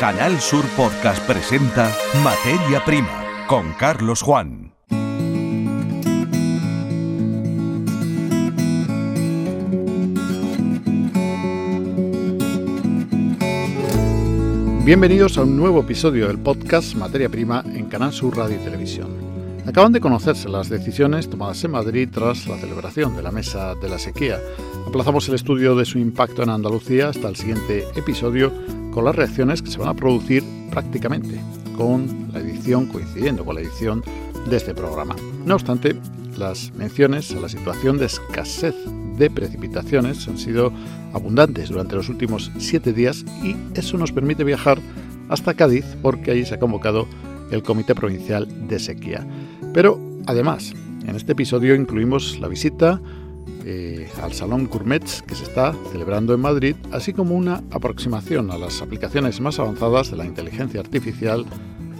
Canal Sur Podcast presenta Materia Prima con Carlos Juan. Bienvenidos a un nuevo episodio del podcast Materia Prima en Canal Sur Radio y Televisión. Acaban de conocerse las decisiones tomadas en Madrid tras la celebración de la Mesa de la Sequía. Aplazamos el estudio de su impacto en Andalucía hasta el siguiente episodio con las reacciones que se van a producir prácticamente con la edición, coincidiendo con la edición de este programa. No obstante, las menciones a la situación de escasez de precipitaciones han sido abundantes durante los últimos siete días y eso nos permite viajar hasta Cádiz porque allí se ha convocado el Comité Provincial de Sequía. Pero además, en este episodio incluimos la visita eh, al Salón Gourmets que se está celebrando en Madrid, así como una aproximación a las aplicaciones más avanzadas de la inteligencia artificial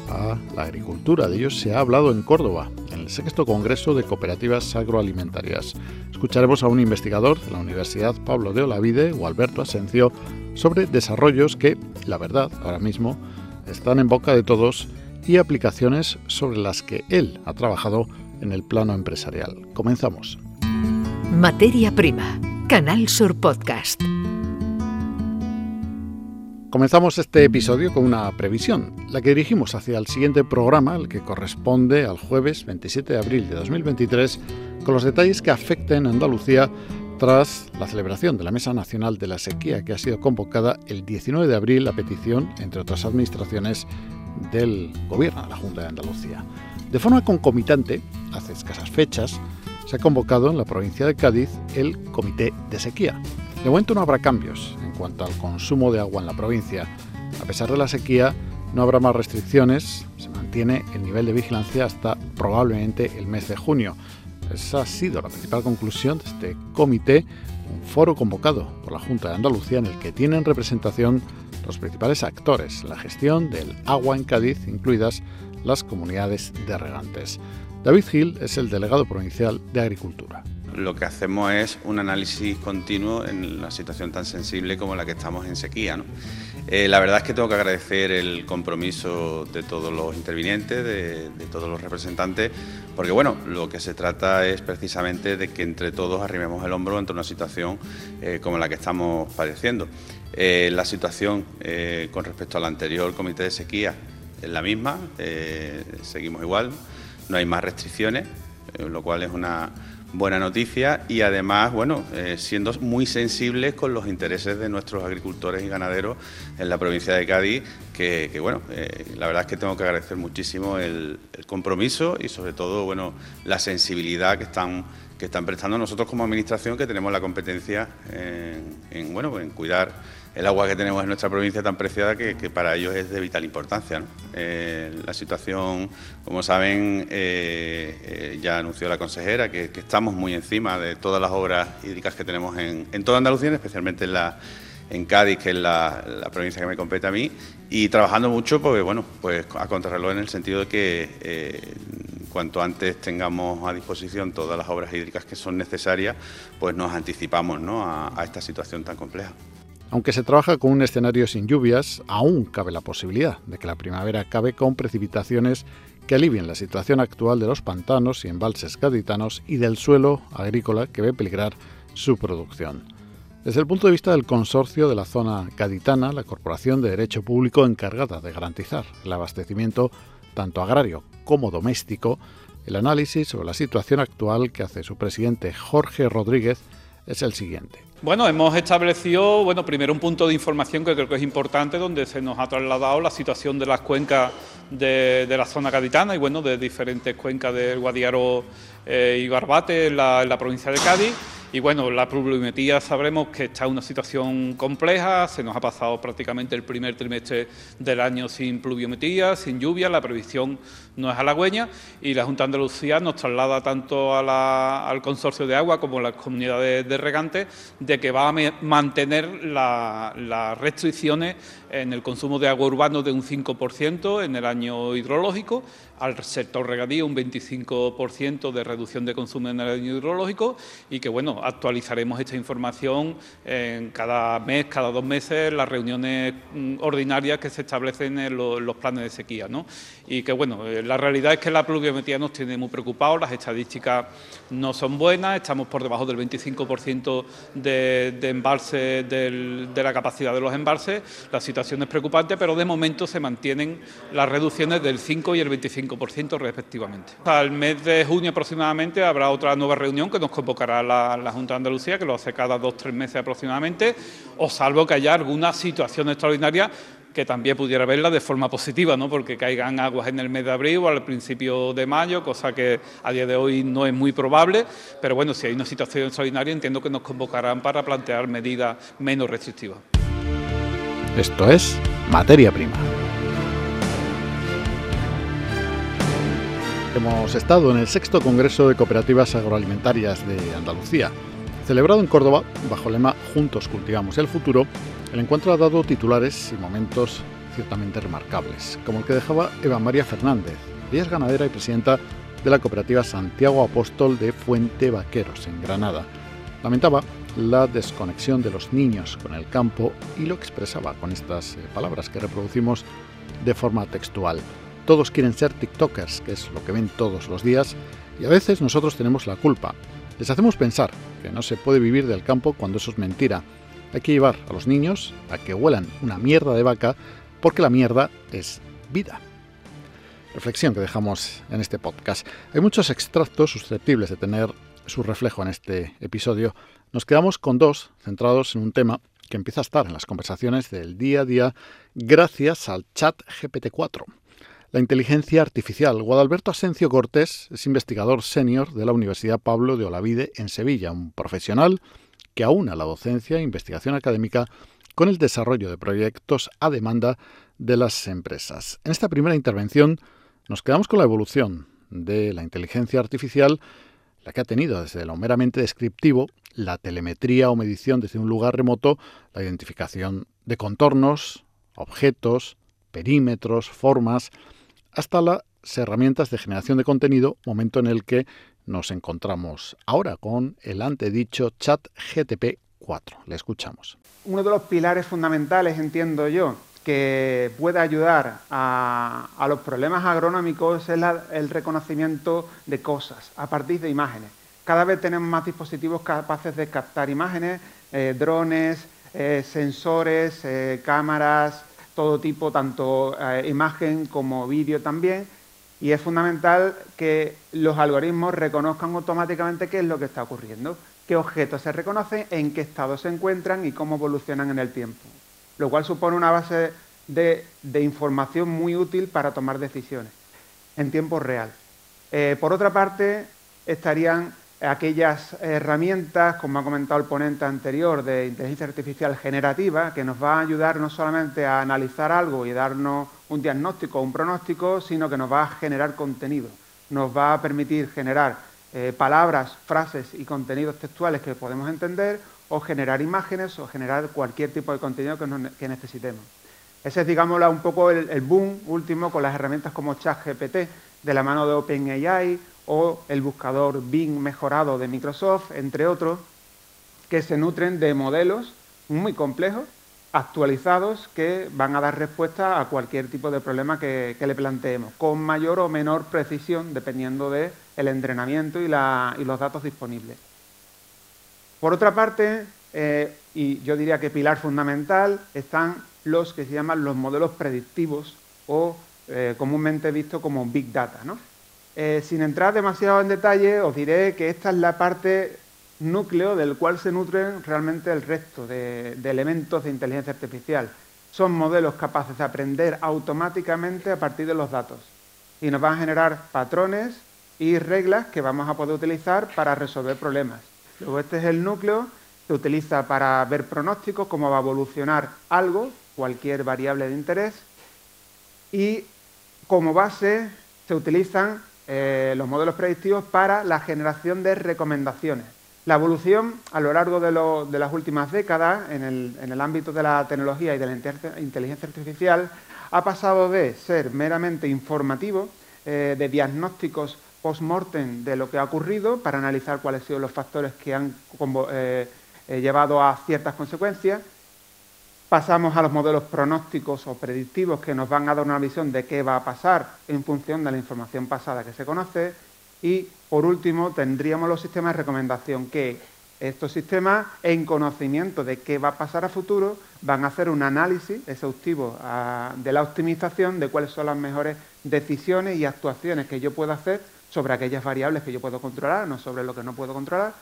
a la agricultura. De ello se ha hablado en Córdoba, en el sexto Congreso de Cooperativas Agroalimentarias. Escucharemos a un investigador de la Universidad Pablo de Olavide, o Alberto Asencio, sobre desarrollos que, la verdad, ahora mismo, están en boca de todos y aplicaciones sobre las que él ha trabajado en el plano empresarial. Comenzamos. Materia Prima, Canal Sur Podcast. Comenzamos este episodio con una previsión, la que dirigimos hacia el siguiente programa, el que corresponde al jueves 27 de abril de 2023, con los detalles que afecten a Andalucía tras la celebración de la Mesa Nacional de la Sequía, que ha sido convocada el 19 de abril a petición, entre otras administraciones, del Gobierno de la Junta de Andalucía. De forma concomitante, hace escasas fechas, se ha convocado en la provincia de Cádiz el Comité de Sequía. De momento no habrá cambios en cuanto al consumo de agua en la provincia. A pesar de la sequía, no habrá más restricciones, se mantiene el nivel de vigilancia hasta probablemente el mes de junio. Esa ha sido la principal conclusión de este comité, un foro convocado por la Junta de Andalucía en el que tienen representación los principales actores en la gestión del agua en Cádiz, incluidas las comunidades de regantes. David Gil es el delegado provincial de Agricultura. Lo que hacemos es un análisis continuo en una situación tan sensible como la que estamos en sequía. Eh, la verdad es que tengo que agradecer el compromiso de todos los intervinientes, de, todos los representantes, porque bueno, lo que se trata es precisamente de que entre todos arrimemos el hombro ante una situación eh, como la que estamos padeciendo. Eh, la situación con respecto al anterior comité de sequía es la misma, seguimos igual no hay más restricciones, eh, lo cual es una buena noticia. Y además, bueno, eh, siendo muy sensibles con los intereses de nuestros agricultores y ganaderos en la provincia de Cádiz, que, bueno, eh, la verdad es que tengo que agradecer muchísimo el, compromiso y sobre todo, bueno, la sensibilidad que están que están prestando nosotros como administración que tenemos la competencia en, bueno, en cuidar el agua que tenemos en nuestra provincia tan preciada que, para ellos es de vital importancia. Eh, la situación, como saben, eh, eh, ya anunció la consejera que, estamos muy encima de todas las obras hídricas que tenemos en, toda Andalucía, especialmente en la Cádiz, que es la, provincia que me compete a mí, y trabajando mucho porque, bueno, pues a contrarreloj en el sentido de que cuanto antes tengamos a disposición todas las obras hídricas que son necesarias, pues nos anticipamos a esta situación tan compleja. Aunque se trabaja con un escenario sin lluvias, aún cabe la posibilidad de que la primavera acabe con precipitaciones que alivien la situación actual de los pantanos y embalses gaditanos y del suelo agrícola que ve peligrar su producción. Desde el punto de vista del consorcio de la zona gaditana, la Corporación de Derecho Público encargada de garantizar el abastecimiento tanto agrario como doméstico, el análisis sobre la situación actual que hace su presidente Jorge Rodríguez es el siguiente. Bueno, hemos establecido, bueno, primero un punto de información que creo que es importante, donde se nos ha trasladado la situación de las cuencas de, la zona gaditana y, bueno, de diferentes cuencas del Guadiaro eh, y Barbate en la provincia de Cádiz. Y bueno, la pluviometría sabremos que está en una situación compleja, se nos ha pasado prácticamente el primer trimestre del año sin pluviometría, sin lluvia, la previsión no es halagüeña. Y la Junta de Andalucía nos traslada tanto al consorcio de agua como a las comunidades de regantes de que va a mantener las restricciones en el consumo de agua urbano de un 5% en el año hidrológico, al sector regadío un 25% de reducción de consumo en el año hidrológico y que bueno, bueno, actualizaremos esta información en cada mes, cada dos meses, las reuniones mm, ordinarias que se establecen en los, planes de sequía. ¿no? Y que, bueno, eh, la realidad es que la pluviometría nos tiene muy preocupados, las estadísticas no son buenas, estamos por debajo del 25% de, de embalse, de la capacidad de los embalses, la situación es preocupante, pero de momento se mantienen las reducciones del 5 y el 25% respectivamente. Al mes de junio aproximadamente habrá otra nueva reunión que nos convocará la, Junta de Andalucía, que lo hace cada dos o tres meses aproximadamente, o salvo que haya alguna situación extraordinaria que también pudiera verla de forma positiva, ¿no? porque caigan aguas en el mes de abril o al principio de mayo, cosa que a día de hoy no es muy probable, pero bueno, si hay una situación extraordinaria entiendo que nos convocarán para plantear medidas menos restrictivas. Esto es Materia Prima. Hemos estado en el sexto Congreso de Cooperativas Agroalimentarias de Andalucía. Celebrado en Córdoba, bajo el lema Juntos cultivamos el futuro, el encuentro ha dado titulares y momentos ciertamente remarcables, como el que dejaba Eva María Fernández. Ella es ganadera y presidenta de la cooperativa Santiago Apóstol de Fuente Vaqueros, en Granada. Lamentaba la desconexión de los niños con el campo y lo expresaba con estas eh, palabras que reproducimos de forma textual. Todos quieren ser TikTokers, que es lo que ven todos los días, y a veces nosotros tenemos la culpa. Les hacemos pensar que no se puede vivir del campo cuando eso es mentira. Hay que llevar a los niños a que huelan una mierda de vaca porque la mierda es vida. Reflexión que dejamos en este podcast. Hay muchos extractos susceptibles de tener su reflejo en este episodio. Nos quedamos con dos centrados en un tema que empieza a estar en las conversaciones del día a día gracias al chat GPT-4 la inteligencia artificial. Guadalberto Asencio Cortés es investigador senior de la Universidad Pablo de Olavide en Sevilla, un profesional que aúna la docencia e investigación académica con el desarrollo de proyectos a demanda de las empresas. En esta primera intervención nos quedamos con la evolución de la inteligencia artificial, la que ha tenido desde lo meramente descriptivo, la telemetría o medición desde un lugar remoto, la identificación de contornos, objetos, perímetros, formas, hasta las herramientas de generación de contenido, momento en el que nos encontramos ahora con el antedicho chat GTP 4. Le escuchamos. Uno de los pilares fundamentales, entiendo yo, que puede ayudar a, los problemas agronómicos es el reconocimiento de cosas a partir de imágenes. Cada vez tenemos más dispositivos capaces de captar imágenes, eh, drones, eh, sensores, eh, cámaras, todo tipo, tanto eh, imagen como vídeo también, y es fundamental que los algoritmos reconozcan automáticamente qué es lo que está ocurriendo, qué objetos se reconocen, en qué estado se encuentran y cómo evolucionan en el tiempo, lo cual supone una base de, información muy útil para tomar decisiones en tiempo real. Eh, por otra parte, estarían aquellas herramientas, como ha comentado el ponente anterior, de inteligencia artificial generativa, que nos va a ayudar no solamente a analizar algo y darnos un diagnóstico o un pronóstico, sino que nos va a generar contenido. Nos va a permitir generar eh, palabras, frases y contenidos textuales que podemos entender, o generar imágenes o generar cualquier tipo de contenido que, necesitemos. Ese es, digamos, un poco el boom último con las herramientas como ChatGPT, de la mano de OpenAI o el buscador Bing mejorado de Microsoft, entre otros, que se nutren de modelos muy complejos, actualizados, que van a dar respuesta a cualquier tipo de problema que, le planteemos, con mayor o menor precisión, dependiendo del entrenamiento y, los datos disponibles. Por otra parte, eh, y yo diría que pilar fundamental, están los que se llaman los modelos predictivos o eh, comúnmente visto como Big Data. ¿no? Eh, sin entrar demasiado en detalle, os diré que esta es la parte núcleo del cual se nutren realmente el resto de, elementos de inteligencia artificial. Son modelos capaces de aprender automáticamente a partir de los datos y nos van a generar patrones y reglas que vamos a poder utilizar para resolver problemas. Luego este es el núcleo, se utiliza para ver pronósticos, cómo va a evolucionar algo, cualquier variable de interés, y como base se utilizan eh, los modelos predictivos para la generación de recomendaciones. La evolución a lo largo de, las últimas décadas en el, ámbito de la tecnología y de la inteligencia artificial ha pasado de ser meramente informativo, eh, de diagnósticos post-mortem de lo que ha ocurrido para analizar cuáles han sido los factores que han eh, llevado a ciertas consecuencias. Pasamos a los modelos pronósticos o predictivos que nos van a dar una visión de qué va a pasar en función de la información pasada que se conoce. Y por último, tendríamos los sistemas de recomendación que estos sistemas, en conocimiento de qué va a pasar a futuro, van a hacer un análisis exhaustivo ah, de la optimización de cuáles son las mejores decisiones y actuaciones que yo puedo hacer sobre aquellas variables que yo puedo controlar, no sobre lo que no puedo controlar,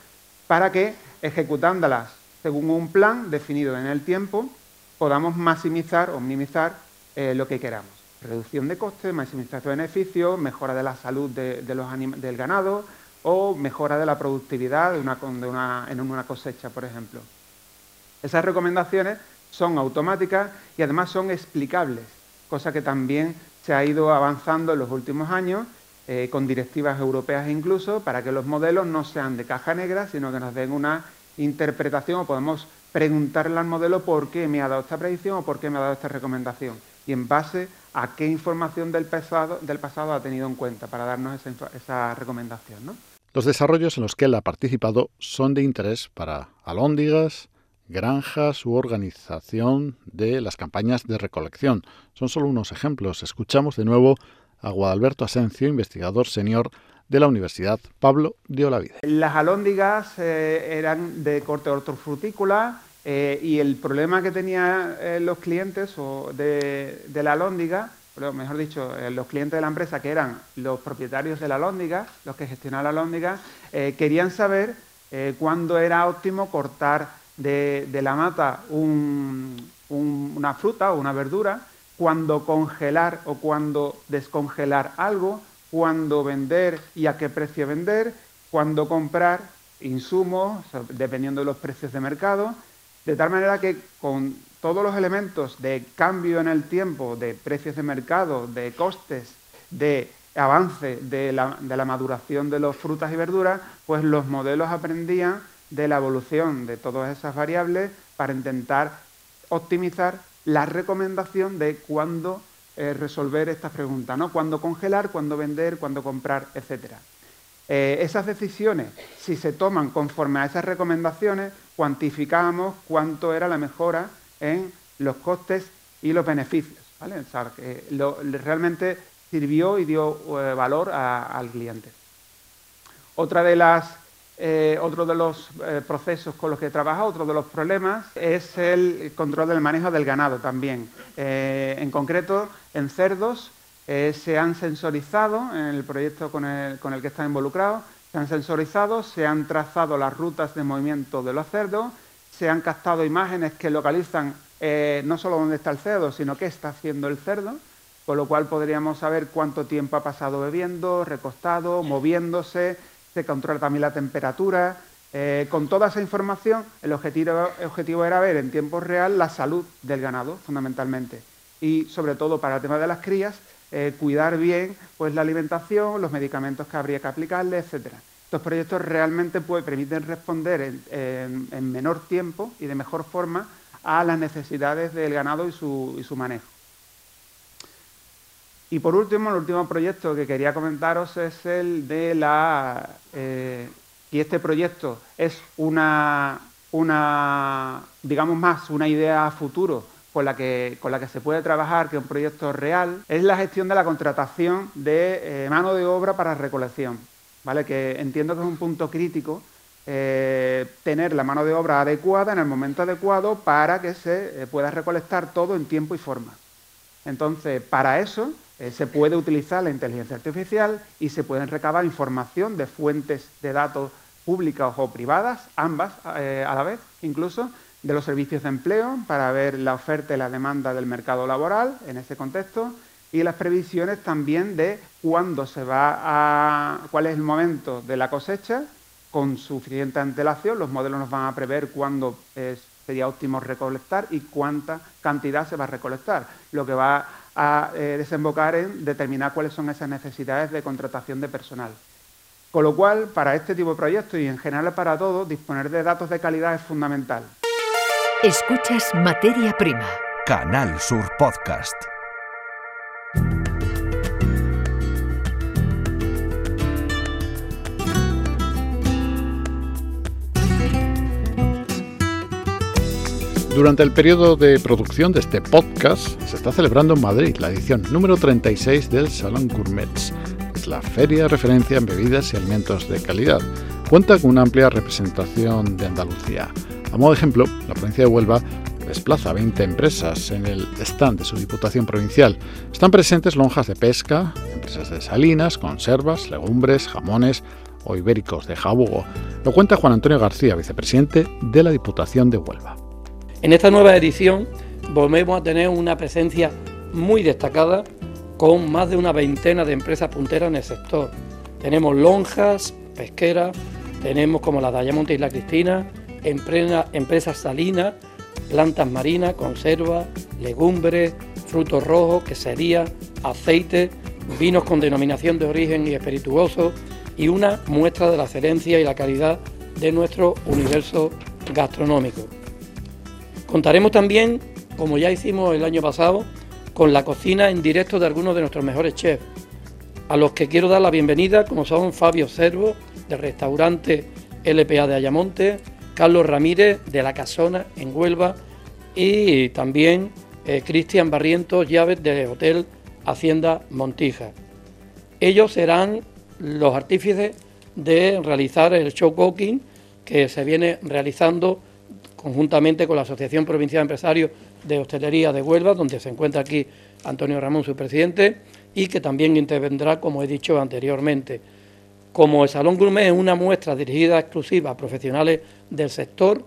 para que, ejecutándolas según un plan definido en el tiempo, podamos maximizar o minimizar eh, lo que queramos. Reducción de costes, maximización de beneficios, mejora de la salud del ganado o mejora de la productividad de una, en una cosecha, por ejemplo. Esas recomendaciones son automáticas y además son explicables, cosa que también se ha ido avanzando en los últimos años eh, con directivas europeas incluso, para que los modelos no sean de caja negra, sino que nos den una interpretación o podemos preguntarle al modelo por qué me ha dado esta predicción o por qué me ha dado esta recomendación y en base a qué información del pasado, ha tenido en cuenta para darnos esa, esa recomendación. ¿no? Los desarrollos en los que él ha participado son de interés para alóndigas, granjas u organización de las campañas de recolección. Son solo unos ejemplos. Escuchamos de nuevo a Guadalberto Asencio, investigador senior de la Universidad Pablo de Olavide. Las alóndigas eh, eran de corte hortofrutícola eh, y el problema que tenían eh, los clientes o de, la alóndiga, mejor dicho, los clientes de la empresa, que eran los propietarios de la alóndiga, los que gestionaban la alóndiga, querían saber cuándo era óptimo cortar de, la mata una fruta o una verdura cuándo congelar o cuándo descongelar algo, cuándo vender y a qué precio vender, cuándo comprar insumos, dependiendo de los precios de mercado, de tal manera que con todos los elementos de cambio en el tiempo, de precios de mercado, de costes, de avance de la, maduración de las frutas y verduras, pues los modelos aprendían de la evolución de todas esas variables para intentar optimizar la recomendación de cuándo eh, resolver estas preguntas, ¿no? Cuándo congelar, cuándo vender, cuándo comprar, etc. Eh, esas decisiones, si se toman conforme a esas recomendaciones, cuantificamos cuánto era la mejora en los costes y los beneficios. ¿vale? que realmente sirvió y dio eh, valor al cliente. Otra de las eh, otro de los eh, procesos con los que trabaja, otro de los problemas, es el control del manejo del ganado también. Eh, en concreto, en cerdos se han sensorizado, en el proyecto con el, con el que está involucrado, se han sensorizado, se han trazado las rutas de movimiento de los cerdos, se han captado imágenes que localizan no solo dónde está el cerdo, sino qué está haciendo el cerdo, con lo cual podríamos saber cuánto tiempo ha pasado bebiendo, recostado, moviéndose, se controla también la temperatura. Eh, con toda esa información, el objetivo, objetivo era ver en tiempo real la salud del ganado, fundamentalmente. Y sobre todo para el tema de las crías, eh, cuidar bien pues, la alimentación, los medicamentos que habría que aplicarle, etc. Estos proyectos realmente pues, permiten responder en, menor tiempo y de mejor forma a las necesidades del ganado y su manejo. Y por último, el último proyecto que quería comentaros es el de la... Eh, y este proyecto es una, una, digamos más, una idea a futuro con la, que, con la que se puede trabajar, que es un proyecto real, es la gestión de la contratación de eh, mano de obra para recolección. ¿vale? Que entiendo que es un punto crítico eh, tener la mano de obra adecuada en el momento adecuado para que se pueda recolectar todo en tiempo y forma. Entonces, para eso eh, se puede utilizar la inteligencia artificial y se pueden recabar información de fuentes de datos públicas o privadas, ambas eh, a la vez, incluso de los servicios de empleo para ver la oferta y la demanda del mercado laboral en ese contexto y las previsiones también de cuándo se va a cuál es el momento de la cosecha. Con suficiente antelación los modelos nos van a prever cuándo sería óptimo recolectar y cuánta cantidad se va a recolectar lo que va a eh, desembocar en determinar cuáles son esas necesidades de contratación de personal. Con lo cual, para este tipo de proyectos y en general para todos, disponer de datos de calidad es fundamental. Escuchas Materia Prima. Canal Sur Podcast. Durante el periodo de producción de este podcast se está celebrando en Madrid la edición número 36 del Salón Gourmets. Es la feria de referencia en bebidas y alimentos de calidad. Cuenta con una amplia representación de Andalucía. A modo de ejemplo, la provincia de Huelva desplaza 20 empresas en el stand de su Diputación Provincial. Están presentes lonjas de pesca, empresas de salinas, conservas, legumbres, jamones o ibéricos de Jabugo. Lo cuenta Juan Antonio García, vicepresidente de la Diputación de Huelva. En esta nueva edición volvemos a tener una presencia muy destacada con más de una veintena de empresas punteras en el sector. Tenemos lonjas, pesqueras, tenemos como la Dayamonte y la Cristina, empresas salinas, plantas marinas, conservas, legumbres, frutos rojos, quesería, aceite, vinos con denominación de origen y espirituoso y una muestra de la excelencia y la calidad de nuestro universo gastronómico. Contaremos también, como ya hicimos el año pasado, con la cocina en directo de algunos de nuestros mejores chefs, a los que quiero dar la bienvenida, como son Fabio Servo, del restaurante LPA de Ayamonte, Carlos Ramírez, de La Casona, en Huelva, y también eh, Cristian Barrientos Llaves, del Hotel Hacienda Montija. Ellos serán los artífices de realizar el show cooking que se viene realizando conjuntamente con la Asociación Provincial de Empresarios de Hostelería de Huelva, donde se encuentra aquí Antonio Ramón, su presidente, y que también intervendrá, como he dicho anteriormente. Como el Salón Gourmet es una muestra dirigida exclusiva a profesionales del sector,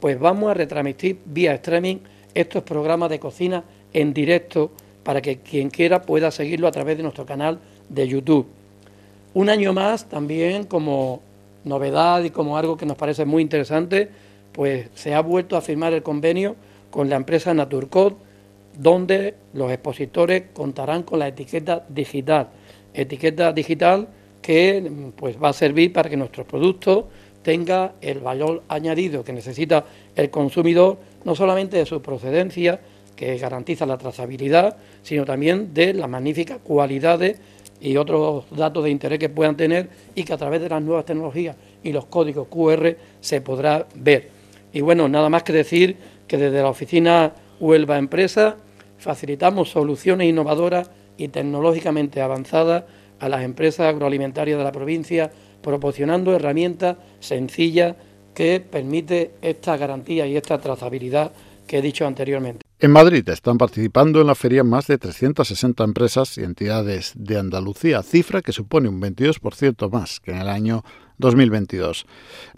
pues vamos a retransmitir vía streaming estos programas de cocina en directo para que quien quiera pueda seguirlo a través de nuestro canal de YouTube. Un año más también como novedad y como algo que nos parece muy interesante, pues se ha vuelto a firmar el convenio con la empresa Naturcode, donde los expositores contarán con la etiqueta digital. Etiqueta digital que pues, va a servir para que nuestros productos tenga el valor añadido que necesita el consumidor, no solamente de su procedencia, que garantiza la trazabilidad, sino también de las magníficas cualidades y otros datos de interés que puedan tener y que a través de las nuevas tecnologías y los códigos QR se podrá ver. Y bueno, nada más que decir que desde la oficina Huelva Empresa facilitamos soluciones innovadoras y tecnológicamente avanzadas a las empresas agroalimentarias de la provincia, proporcionando herramientas sencillas que permite esta garantía y esta trazabilidad que he dicho anteriormente. En Madrid están participando en la feria más de 360 empresas y entidades de Andalucía, cifra que supone un 22% más que en el año 2022.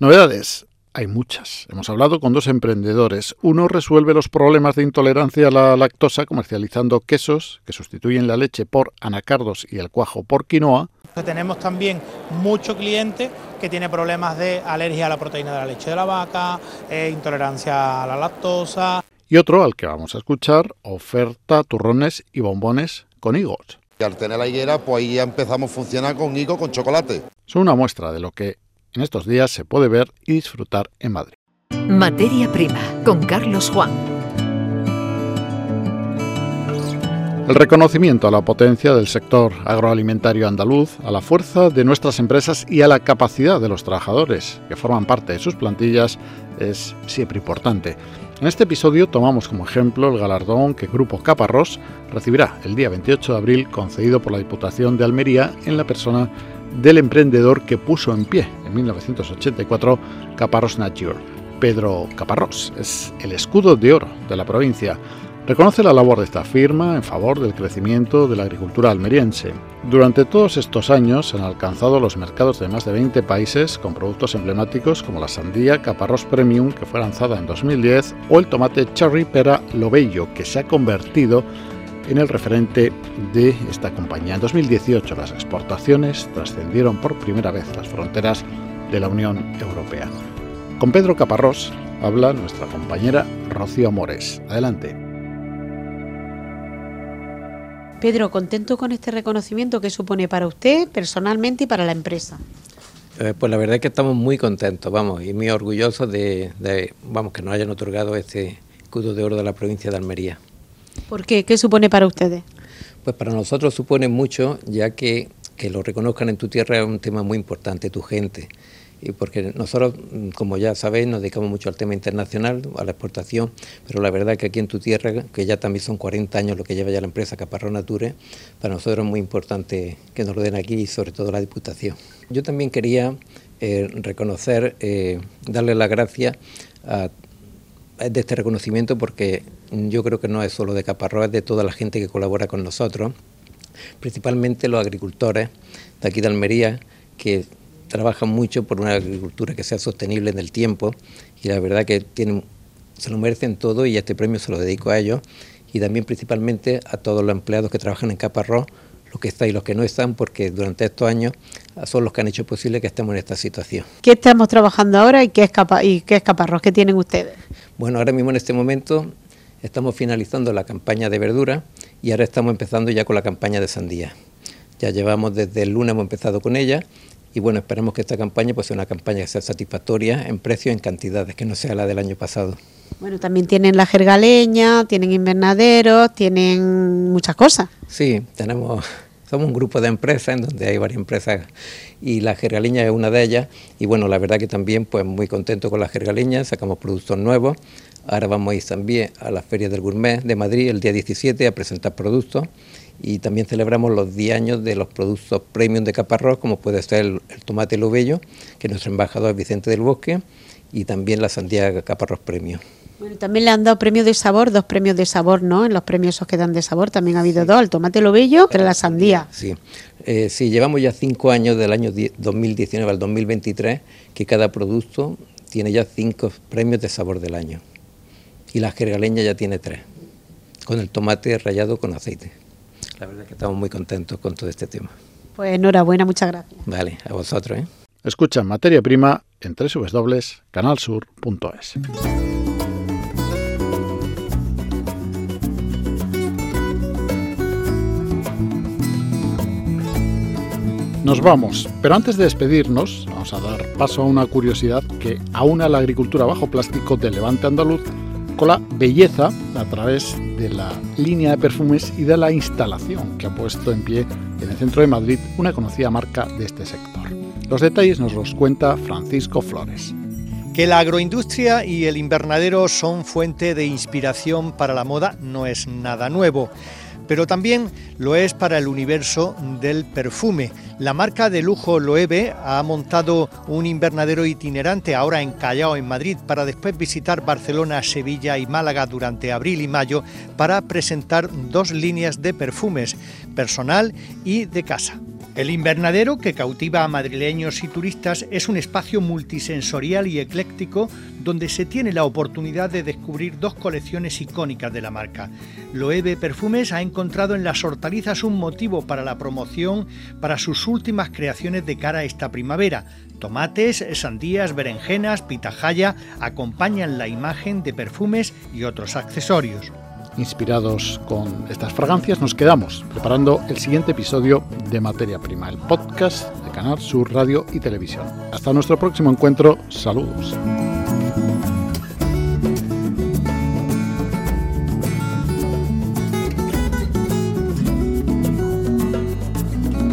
Novedades hay muchas. Hemos hablado con dos emprendedores. Uno resuelve los problemas de intolerancia a la lactosa comercializando quesos que sustituyen la leche por anacardos y el cuajo por quinoa. Tenemos también mucho cliente que tiene problemas de alergia a la proteína de la leche de la vaca, eh, intolerancia a la lactosa. Y otro al que vamos a escuchar oferta turrones y bombones con higos. Y al tener la higuera, pues ahí ya empezamos a funcionar con higo con chocolate. Son una muestra de lo que en estos días se puede ver y disfrutar en Madrid. Materia Prima con Carlos Juan. El reconocimiento a la potencia del sector agroalimentario andaluz, a la fuerza de nuestras empresas y a la capacidad de los trabajadores que forman parte de sus plantillas es siempre importante. En este episodio tomamos como ejemplo el galardón que Grupo Caparrós recibirá el día 28 de abril concedido por la Diputación de Almería en la persona del emprendedor que puso en pie en 1984 Caparrós Nature. Pedro Caparrós es el escudo de oro de la provincia. Reconoce la labor de esta firma en favor del crecimiento de la agricultura almeriense. Durante todos estos años han alcanzado los mercados de más de 20 países con productos emblemáticos como la sandía Caparrós Premium que fue lanzada en 2010 o el tomate Cherry Pera Lobello que se ha convertido en el referente de esta compañía. En 2018 las exportaciones trascendieron por primera vez las fronteras de la Unión Europea. Con Pedro Caparrós habla nuestra compañera Rocío Mores. Adelante. Pedro, contento con este reconocimiento que supone para usted personalmente y para la empresa. Eh, pues la verdad es que estamos muy contentos, vamos, y muy orgullosos de, de, vamos, que nos hayan otorgado este escudo de oro de la provincia de Almería. ¿Por qué? ¿Qué supone para ustedes? Pues para nosotros supone mucho, ya que que lo reconozcan en tu tierra es un tema muy importante, tu gente. y porque nosotros, mm, como ya sabéis, nos dedicamos mucho al tema internacional, a la exportación, pero la verdad que aquí en tu tierra, que ya también son 40 años lo que lleva ya la empresa Caparrós Nature, para nosotros es muy importante que nos lo den aquí y sobre todo la Diputación. Yo también quería eh, reconocer, eh, darle las gracias de este reconocimiento porque yo creo que no es solo de Caparrós, es de toda la gente que colabora con nosotros, principalmente los agricultores de aquí de Almería, que trabajan mucho por una agricultura que sea sostenible en el tiempo y la verdad que tienen, se lo merecen todo y este premio se lo dedico a ellos y también principalmente a todos los empleados que trabajan en Caparrós, los que están y los que no están, porque durante estos años son los que han hecho posible que estemos en esta situación. ¿Qué estamos trabajando ahora y qué es, y qué es Caparrós? ¿Qué tienen ustedes? Bueno, ahora mismo en este momento estamos finalizando la campaña de verdura y ahora estamos empezando ya con la campaña de sandía. Ya llevamos desde el lunes hemos empezado con ella y bueno, esperemos que esta campaña pues sea una campaña que sea satisfactoria en precio y en cantidades, que no sea la del año pasado. Bueno, también tienen la jergaleña, tienen invernaderos, tienen muchas cosas. Sí, tenemos somos un grupo de empresas en donde hay varias empresas y la jergaleña es una de ellas y bueno, la verdad que también pues muy contento con la jergaleña, sacamos productos nuevos. Ahora vamos a ir también a la Feria del Gourmet de Madrid el día 17 a presentar productos y también celebramos los 10 años de los productos premium de Caparrós, como puede ser el, tomate lobello, que nuestro embajador es Vicente del Bosque, y también la sandía Caparrós Premium. Bueno, también le han dado premios de sabor, dos premios de sabor, ¿no? En los premios esos que dan de sabor también ha habido dos, el tomate lobello y la sandía. Sí, eh, sí, llevamos ya cinco años del año 2019 al 2023 que cada producto tiene ya cinco premios de sabor del año. Y la jergaleña ya tiene tres, con el tomate rallado con aceite. La verdad es que estamos muy contentos con todo este tema. Pues enhorabuena, muchas gracias. Vale, a vosotros. ¿eh? Escucha Materia Prima en www.canalsur.es. Nos vamos, pero antes de despedirnos, vamos a dar paso a una curiosidad que aúna la agricultura bajo plástico del Levante andaluz con la belleza a través de la línea de perfumes y de la instalación que ha puesto en pie en el centro de Madrid una conocida marca de este sector. Los detalles nos los cuenta Francisco Flores. Que la agroindustria y el invernadero son fuente de inspiración para la moda no es nada nuevo pero también lo es para el universo del perfume. La marca de lujo Loewe ha montado un invernadero itinerante ahora en Callao, en Madrid, para después visitar Barcelona, Sevilla y Málaga durante abril y mayo para presentar dos líneas de perfumes, personal y de casa. El invernadero, que cautiva a madrileños y turistas, es un espacio multisensorial y ecléctico donde se tiene la oportunidad de descubrir dos colecciones icónicas de la marca. Loewe Perfumes ha encontrado en las hortalizas un motivo para la promoción para sus últimas creaciones de cara a esta primavera. Tomates, sandías, berenjenas, pitahaya acompañan la imagen de perfumes y otros accesorios inspirados con estas fragancias, nos quedamos preparando el siguiente episodio de Materia Prima, el podcast de Canal Sur Radio y Televisión. Hasta nuestro próximo encuentro, saludos.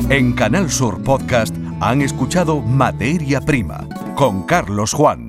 En Canal Sur Podcast han escuchado Materia Prima con Carlos Juan.